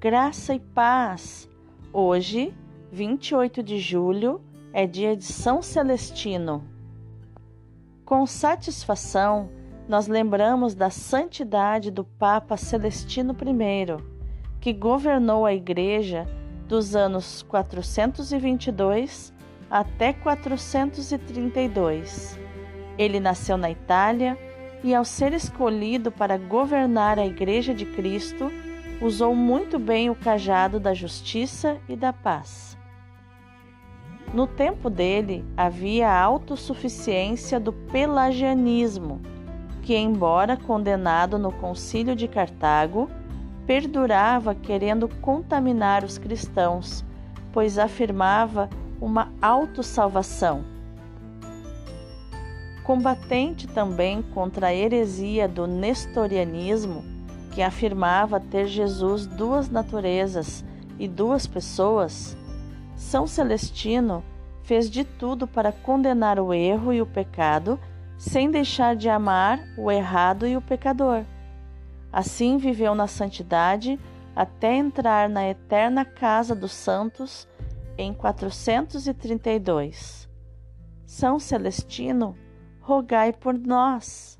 Graça e paz. Hoje, 28 de julho, é dia de São Celestino. Com satisfação, nós lembramos da santidade do Papa Celestino I, que governou a Igreja dos anos 422 até 432. Ele nasceu na Itália e, ao ser escolhido para governar a Igreja de Cristo, usou muito bem o cajado da justiça e da paz. No tempo dele havia a autossuficiência do pelagianismo, que, embora condenado no Concílio de Cartago, perdurava querendo contaminar os cristãos, pois afirmava uma autossalvação. Combatente também contra a heresia do nestorianismo, que afirmava ter Jesus duas naturezas e duas pessoas, São Celestino fez de tudo para condenar o erro e o pecado, sem deixar de amar o errado e o pecador. Assim viveu na santidade até entrar na eterna casa dos santos em 432. São Celestino, rogai por nós.